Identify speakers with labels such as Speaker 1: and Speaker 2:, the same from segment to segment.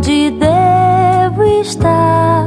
Speaker 1: onde devo estar.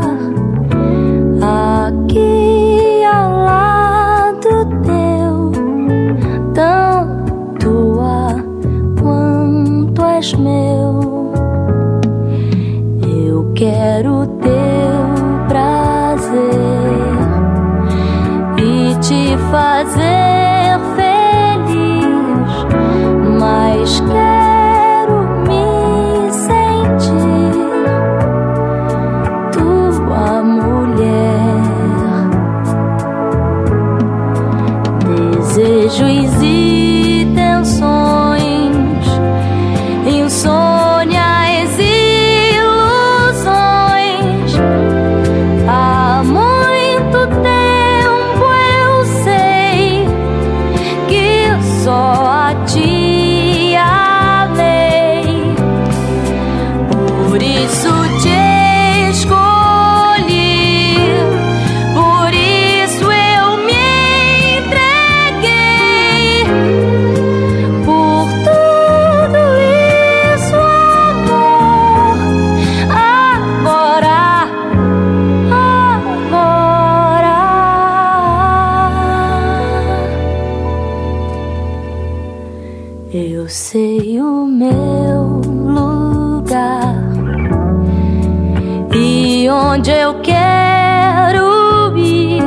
Speaker 1: onde eu quero ir.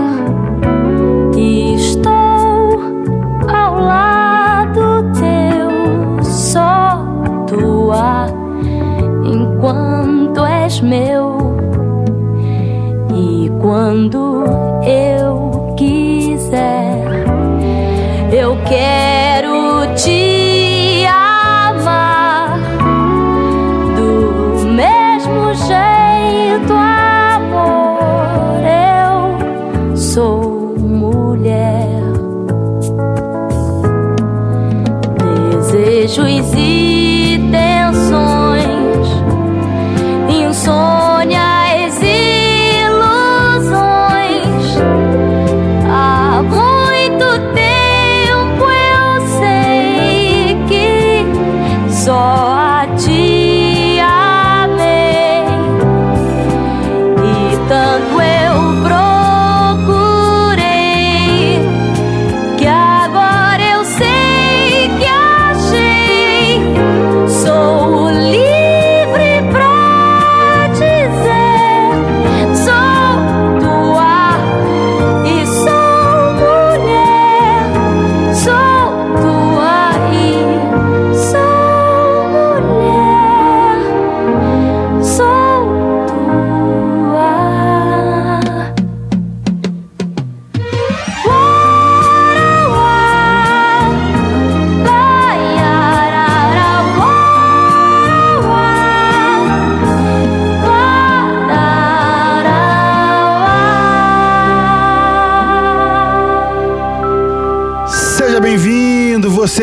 Speaker 1: E estou ao lado teu, só tua, enquanto és meu. E quando eu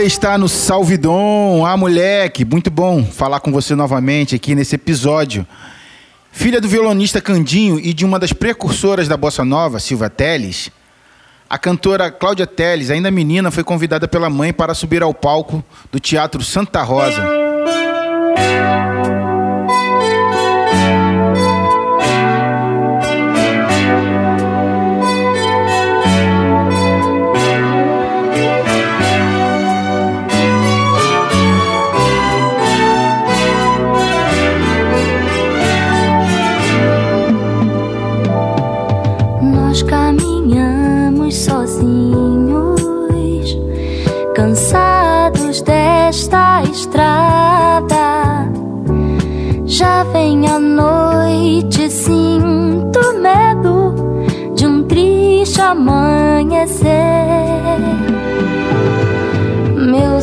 Speaker 1: está no Salvidon. Ah, moleque, muito bom falar com você novamente aqui nesse episódio. Filha do violonista Candinho e de uma das precursoras da bossa nova, Silva Teles, a cantora Cláudia Teles, ainda menina, foi convidada pela mãe para subir ao palco do Teatro Santa Rosa.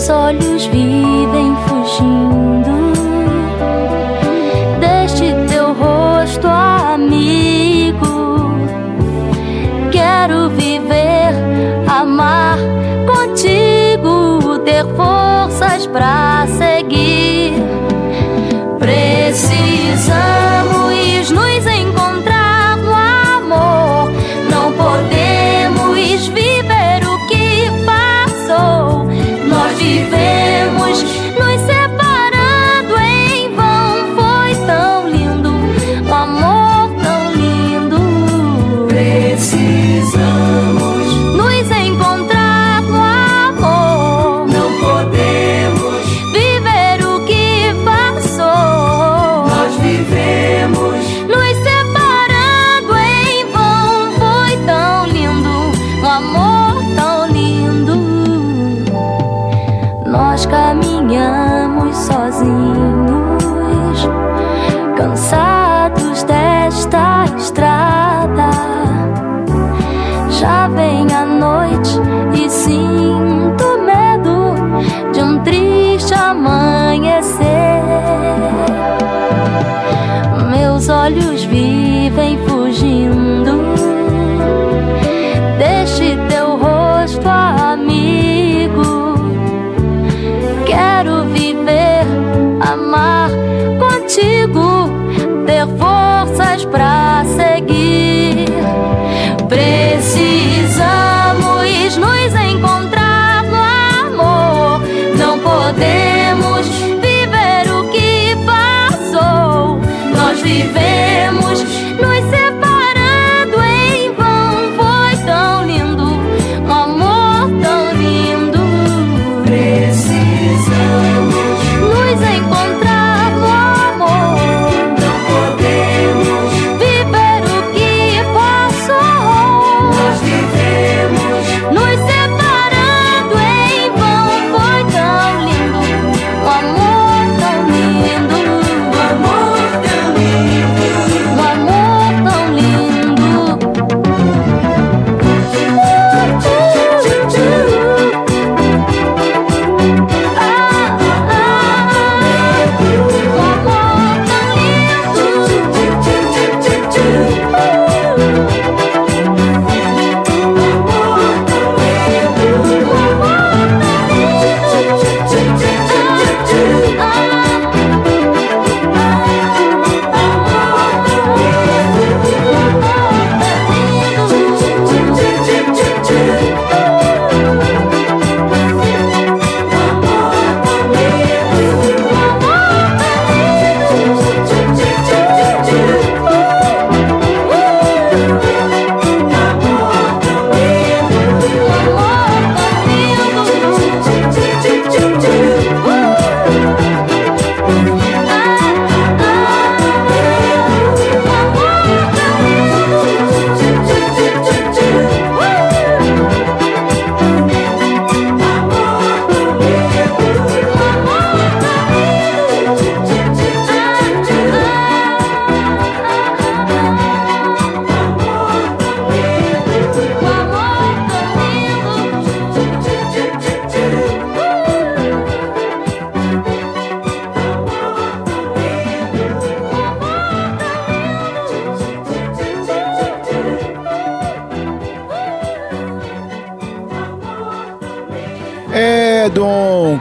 Speaker 2: olhos
Speaker 1: vi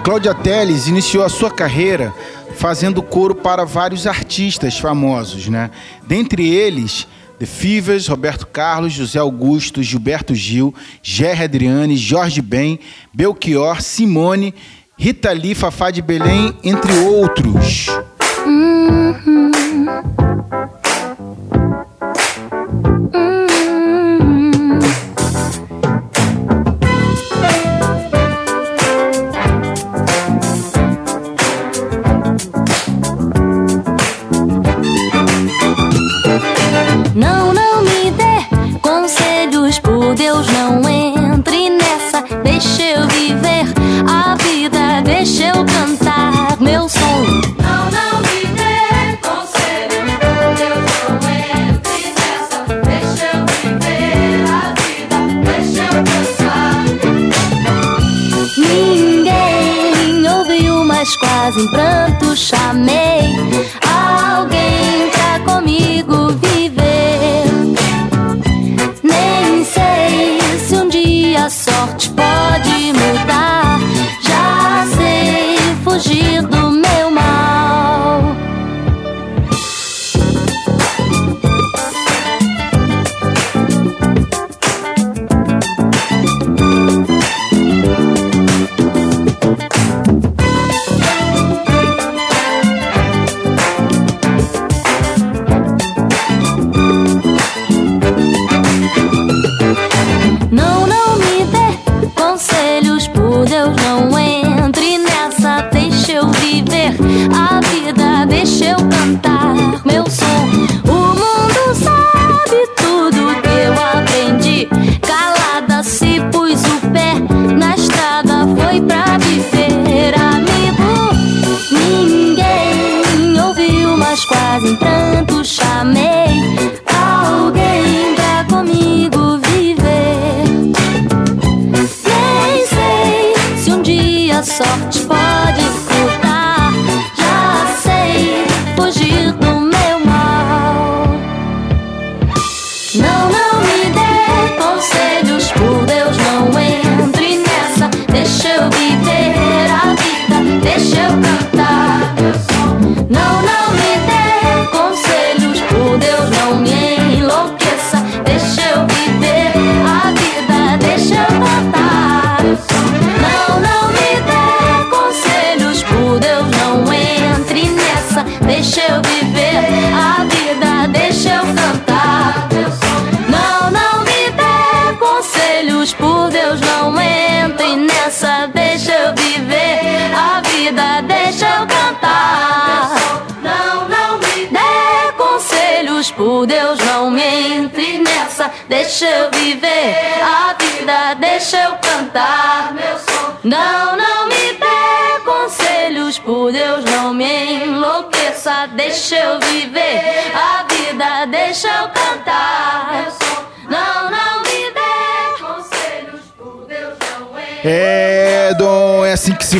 Speaker 1: Cláudia Telles iniciou a sua carreira fazendo coro para vários artistas famosos, né? Dentre eles, The Fivers, Roberto Carlos, José Augusto, Gilberto Gil, Gerry Adriane, Jorge Ben, Belchior, Simone, Rita Lee, Fafá de Belém, entre outros.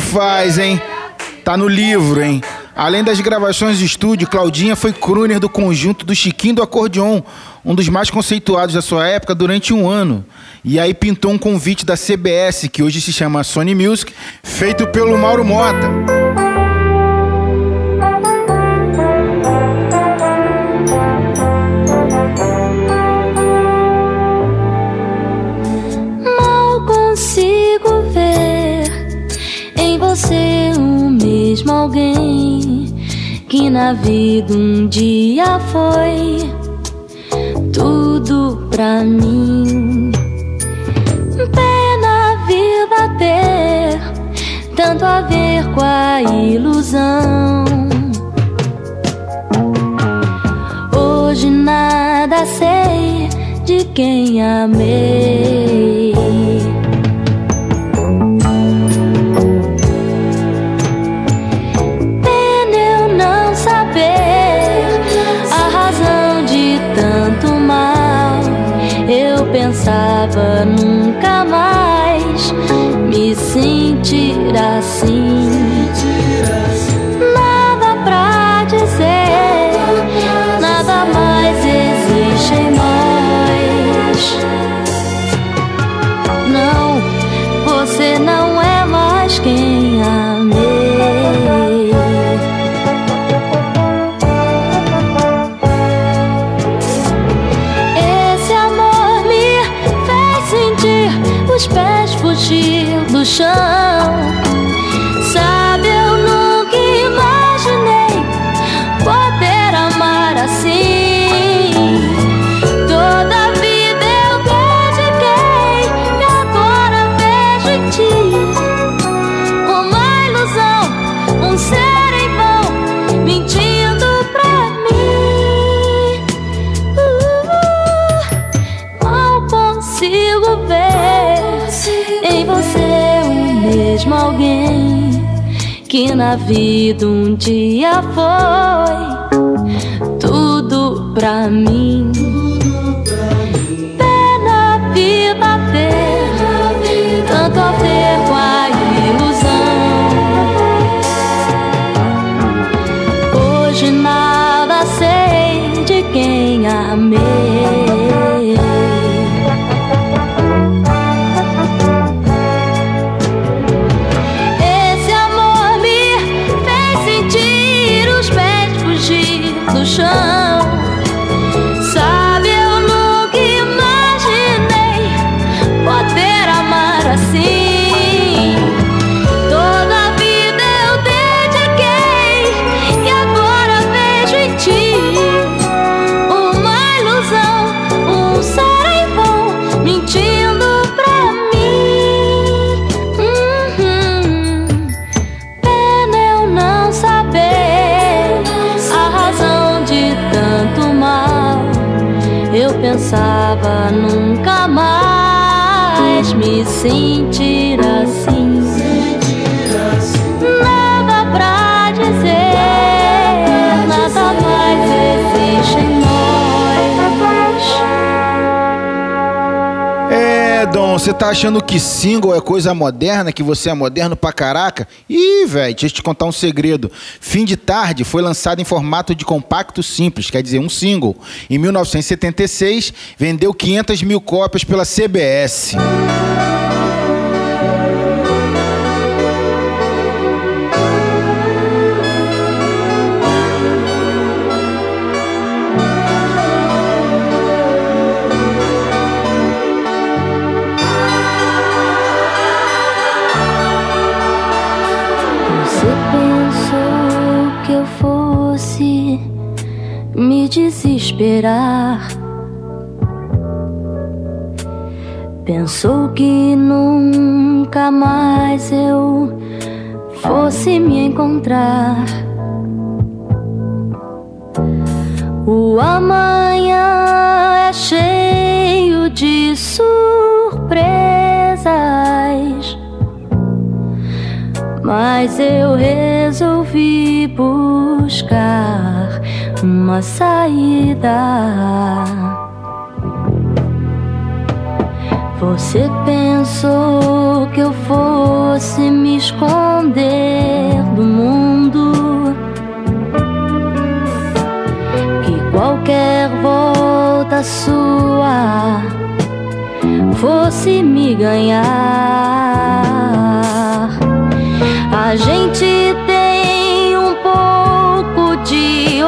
Speaker 1: se
Speaker 3: faz, hein? Tá no livro, hein? Além das gravações de estúdio, Claudinha foi crooner do conjunto do Chiquinho do Acordeon, um dos mais conceituados da sua época, durante um ano. E aí pintou um convite da CBS, que hoje se chama Sony Music, feito pelo Mauro Mota.
Speaker 1: mesmo alguém que na vida um dia foi tudo pra mim. Pena vida ter tanto a ver com a ilusão. Hoje nada sei de quem amei. mentira assim. Nada pra dizer, nada mais existe em nós. Não, você não é mais quem amei. Esse amor me fez sentir os pés partir do chão. que na vida um dia foi tudo pra mim. me sentir assim. Nada pra dizer, nada mais existe em nós. É,
Speaker 3: Dom, você tá achando que single é coisa moderna, que você é moderno pra caraca? Ih, velho, deixa eu te contar um segredo. Fim de Tarde foi lançado em formato de compacto simples, quer dizer, um single. Em 1976, vendeu 500 mil cópias pela CBS.
Speaker 1: Música desesperar? Pensou que nunca mais eu fosse me encontrar? O amanhã é cheio de surpresas. Mas eu resolvi buscar uma saída. Você pensou que eu fosse me esconder do mundo? Que qualquer volta sua fosse me ganhar. A gente tem um pouco de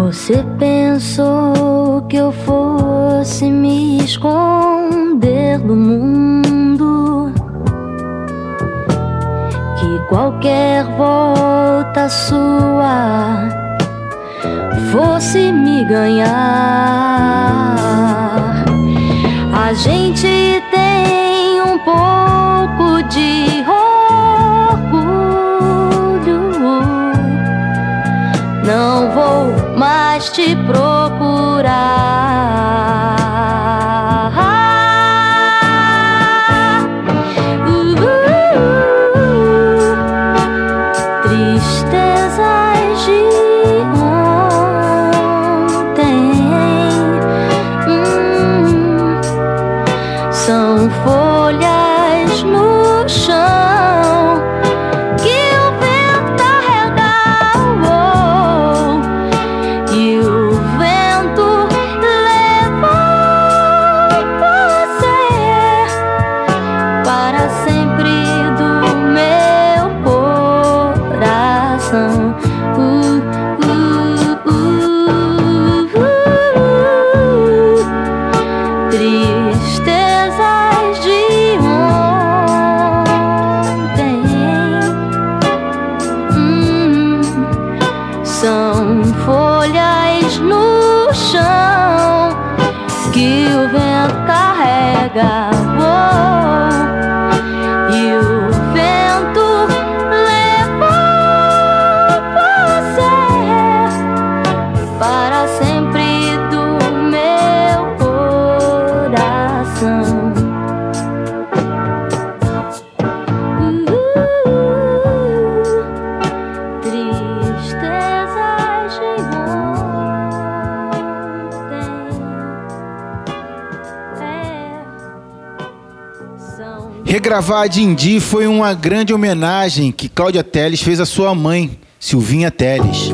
Speaker 1: Você pensou que eu fosse me esconder do mundo? Que qualquer volta sua fosse me ganhar? A gente tem um pouco de mais te procurar. Chão que o vento carrega. São
Speaker 3: Regravar a Dindi foi uma grande homenagem que Cláudia Teles fez à sua mãe, Silvinha Teles.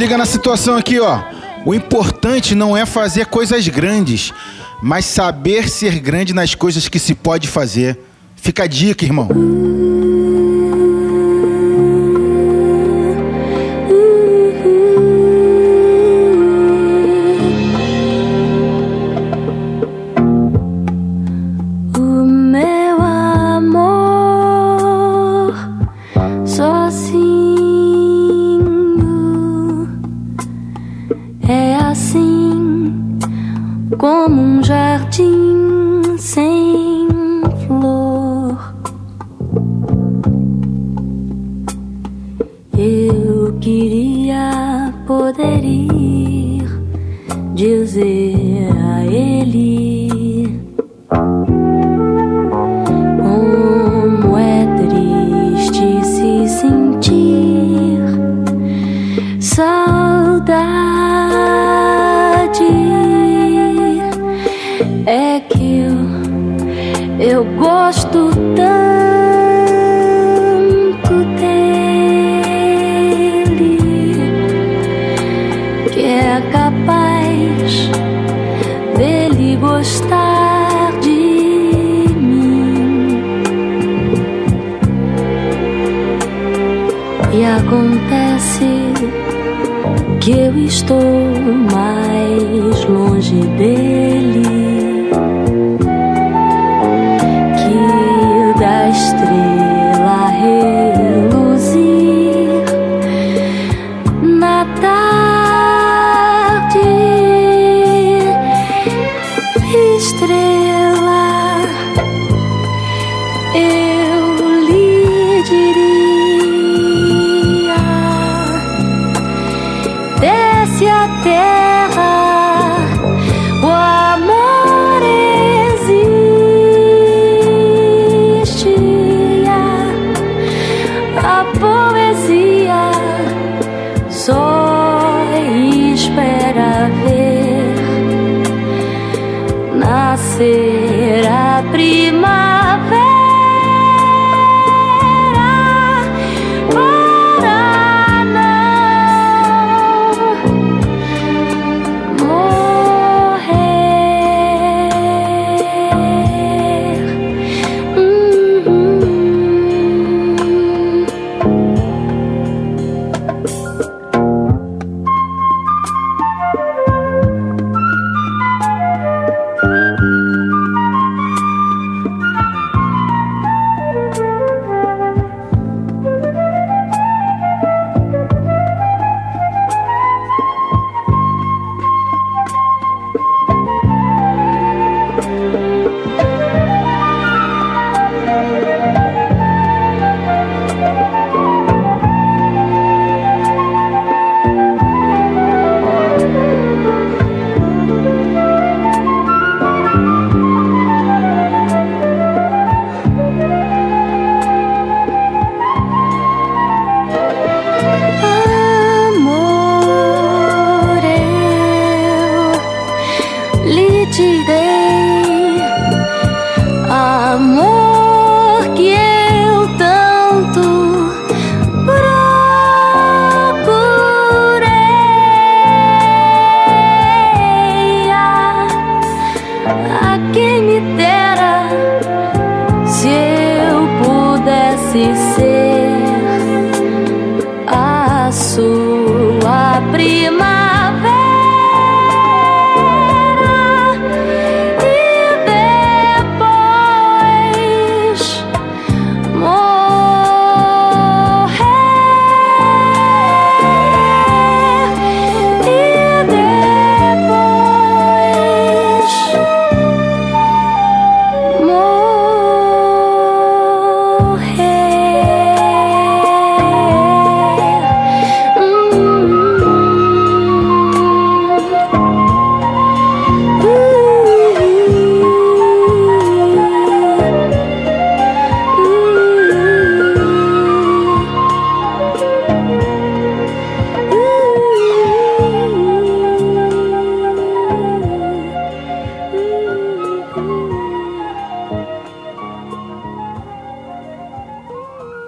Speaker 1: liga na situação aqui, ó. O importante não é fazer coisas grandes, mas saber ser grande nas coisas que se pode fazer. Fica a dica, irmão.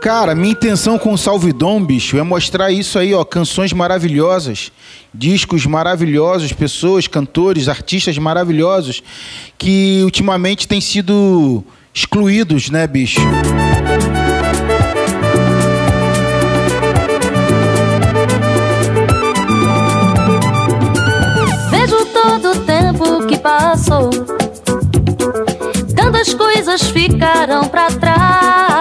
Speaker 3: Cara, minha intenção com o Salvidom, bicho, é mostrar isso aí, ó, canções maravilhosas, discos maravilhosos, pessoas, cantores, artistas maravilhosos que ultimamente têm sido excluídos, né, bicho?
Speaker 1: Vejo todo o tempo que passou. Tantas coisas ficaram pra trás.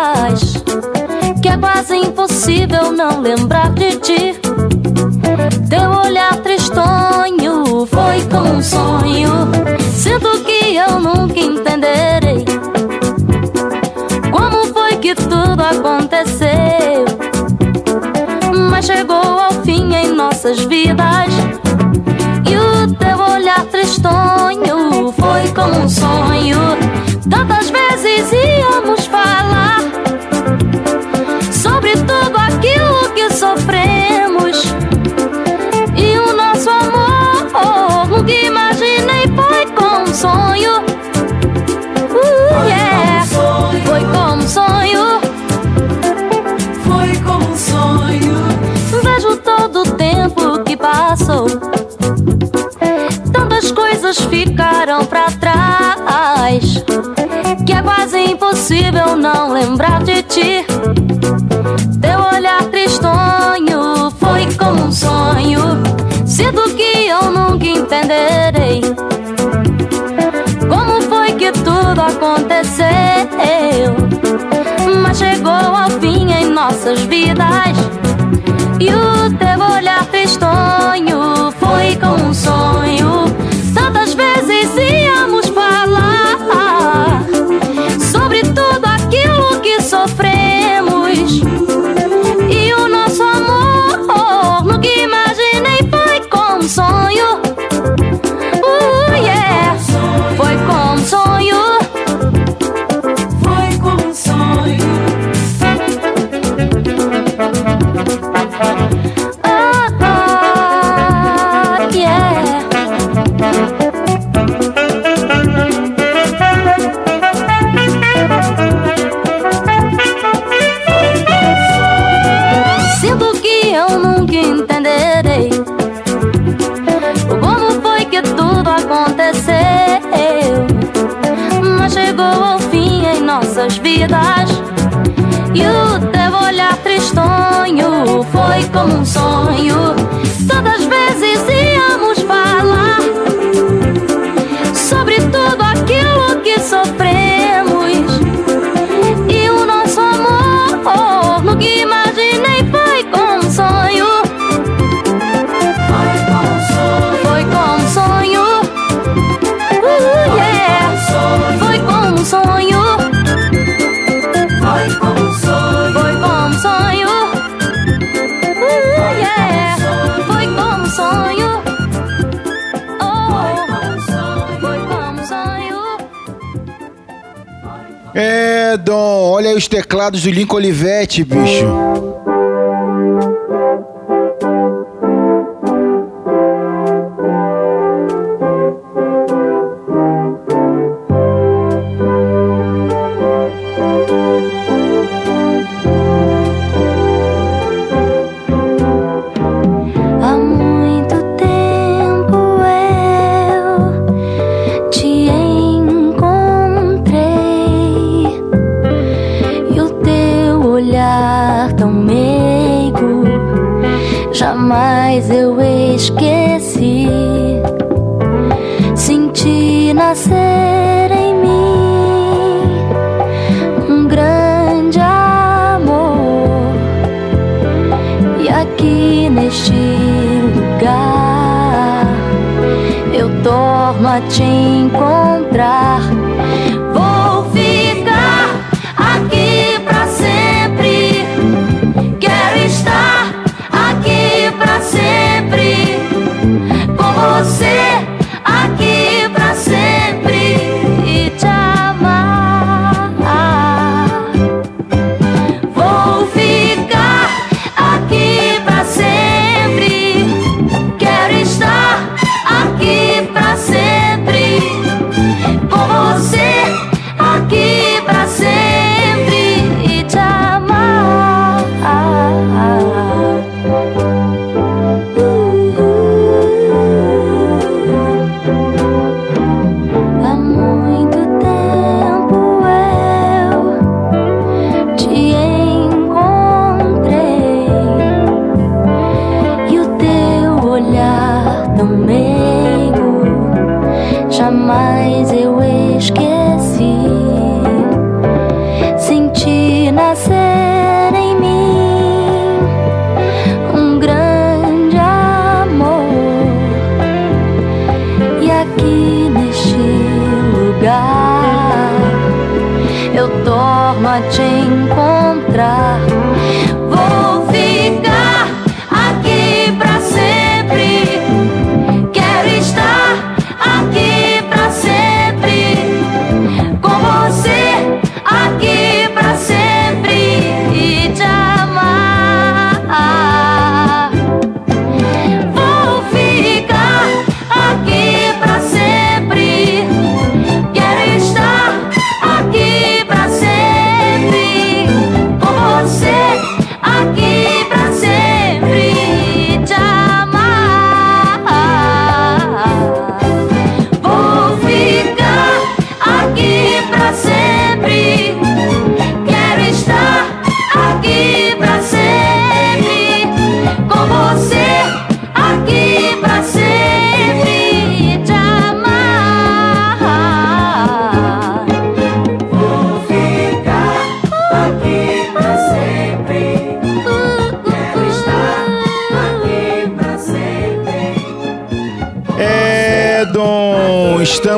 Speaker 1: Que é quase impossível não lembrar de ti. Teu olhar tristonho foi como um sonho. Sinto que eu nunca entenderei. Como foi que tudo aconteceu? Mas chegou ao fim em nossas vidas. E o teu olhar tristonho foi como um sonho. Tantas vezes íamos que sofremos. E o nosso amor, nunca imaginei, foi como um sonho. Uh, yeah. Foi como um sonho.
Speaker 4: Foi como um sonho.
Speaker 1: Vejo todo o tempo que passou. Tantas coisas ficaram pra trás. Que é quase impossível não lembrar de ti. Nossas vidas. E o teu
Speaker 3: chegou ao fim em nossas vidas. E o teu olhar tristonho foi como um sonho. Todas as vezes íamos falar sobre tudo aquilo que sofremos.
Speaker 1: Então, olha aí os teclados do Lincoln Olivetti, bicho.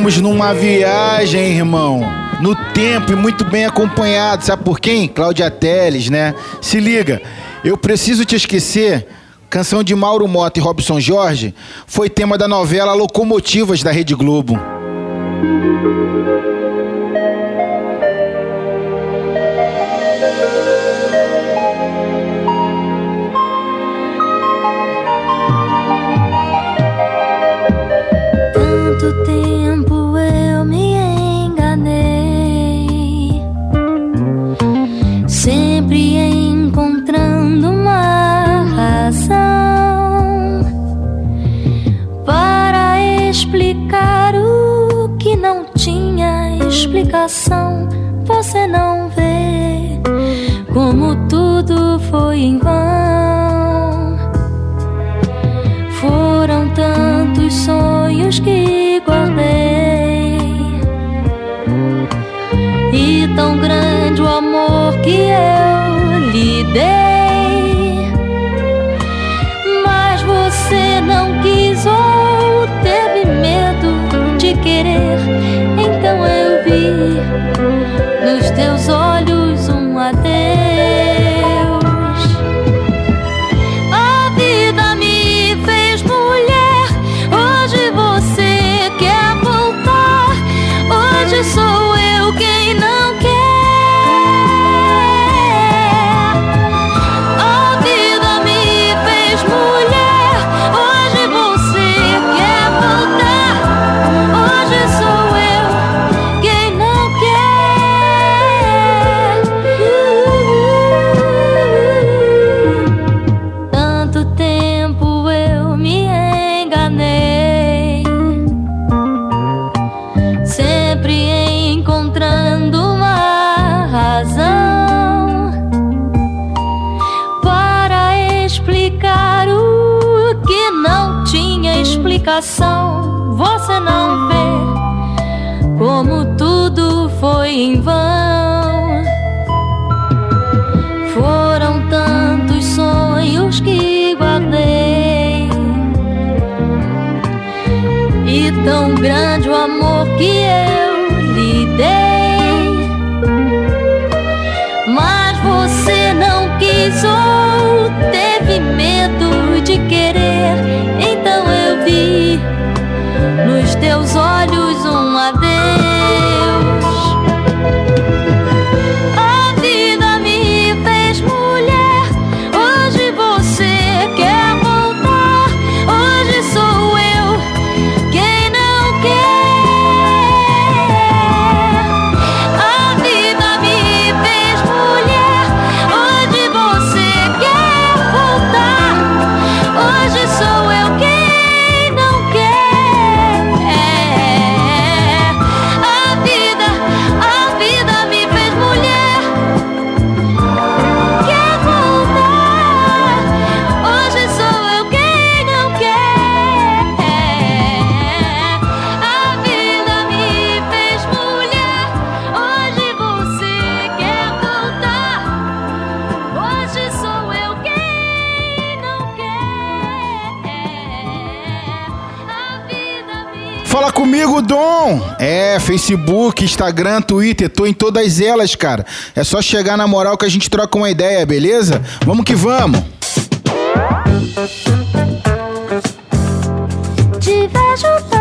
Speaker 1: Estamos numa viagem, irmão. No tempo e muito bem acompanhado. Sabe por quem? Cláudia Teles, né? Se liga, eu preciso te esquecer. Canção de Mauro Mota e Robson Jorge foi tema da novela Locomotivas da Rede Globo. explicação você não vê como tudo foi em vão. explicação você não vê como tudo foi em vão. Foram tantos sonhos que guardei e tão grande o amor que eu lhe dei, mas você não quis ouvir. sword.
Speaker 3: Fala comigo, Dom! É, Facebook, Instagram, Twitter, tô em todas elas, cara. É só chegar na moral que a gente troca uma ideia, beleza? Vamos que vamos!
Speaker 1: Te vejo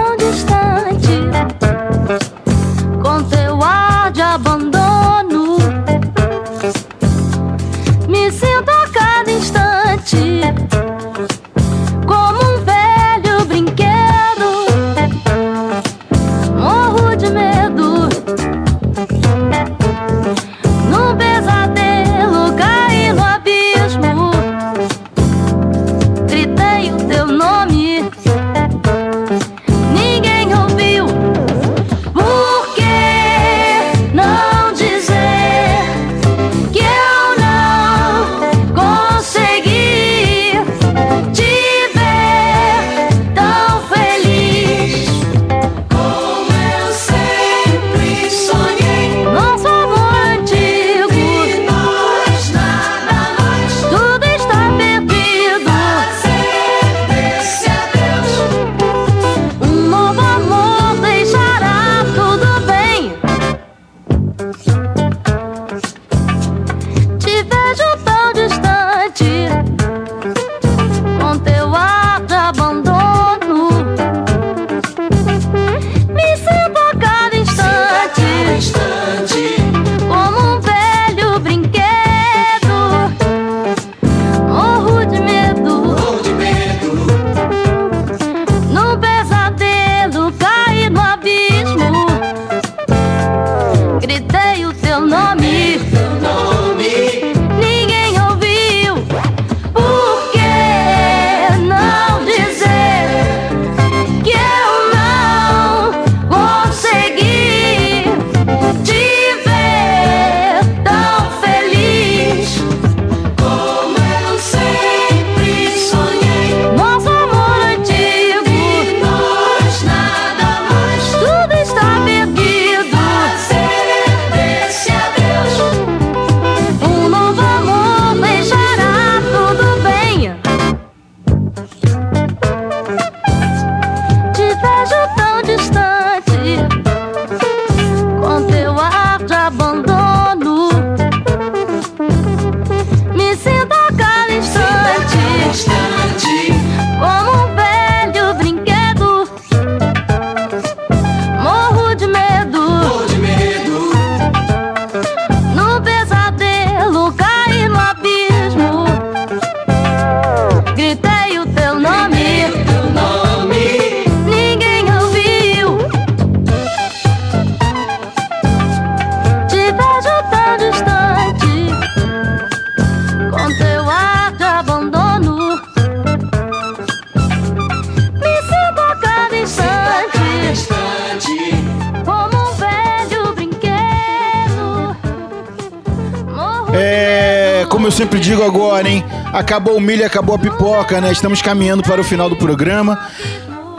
Speaker 1: agora, hein? Acabou o milho, acabou a pipoca, né? Estamos caminhando para o final do programa.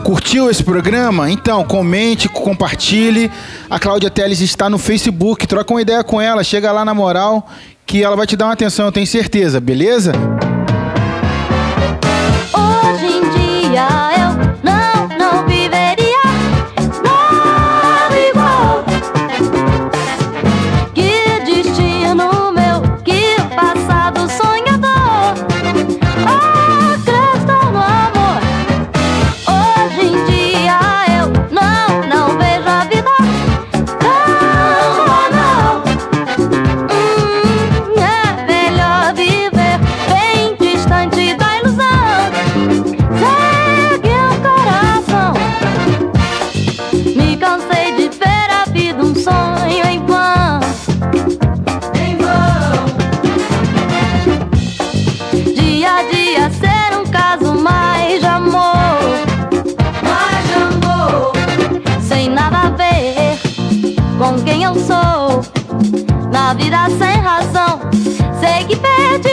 Speaker 1: Curtiu esse programa? Então, comente, compartilhe. A Cláudia Teles está no Facebook. Troca uma ideia com ela, chega lá na moral, que ela vai te dar uma atenção, eu tenho certeza, beleza?
Speaker 5: na vida sem razão. Sei que
Speaker 1: perde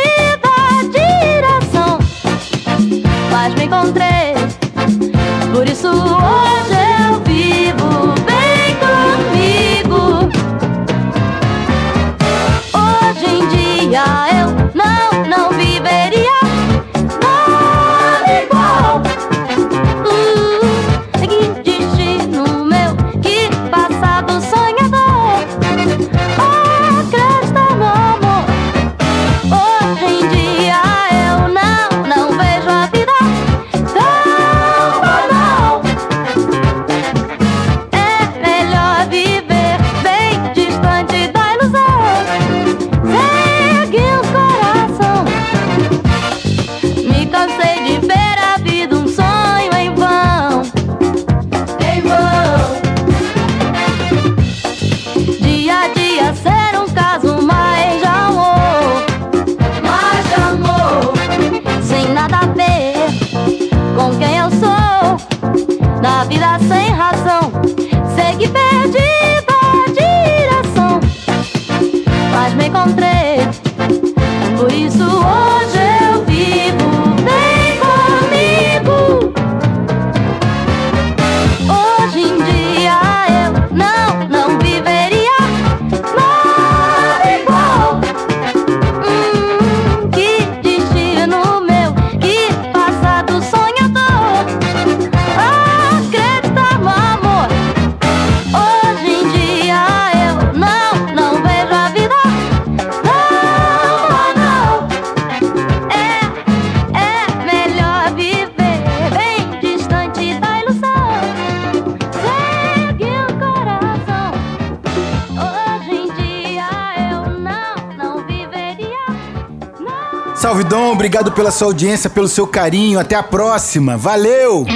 Speaker 1: Obrigado pela sua audiência, pelo seu carinho. Até a próxima. Valeu!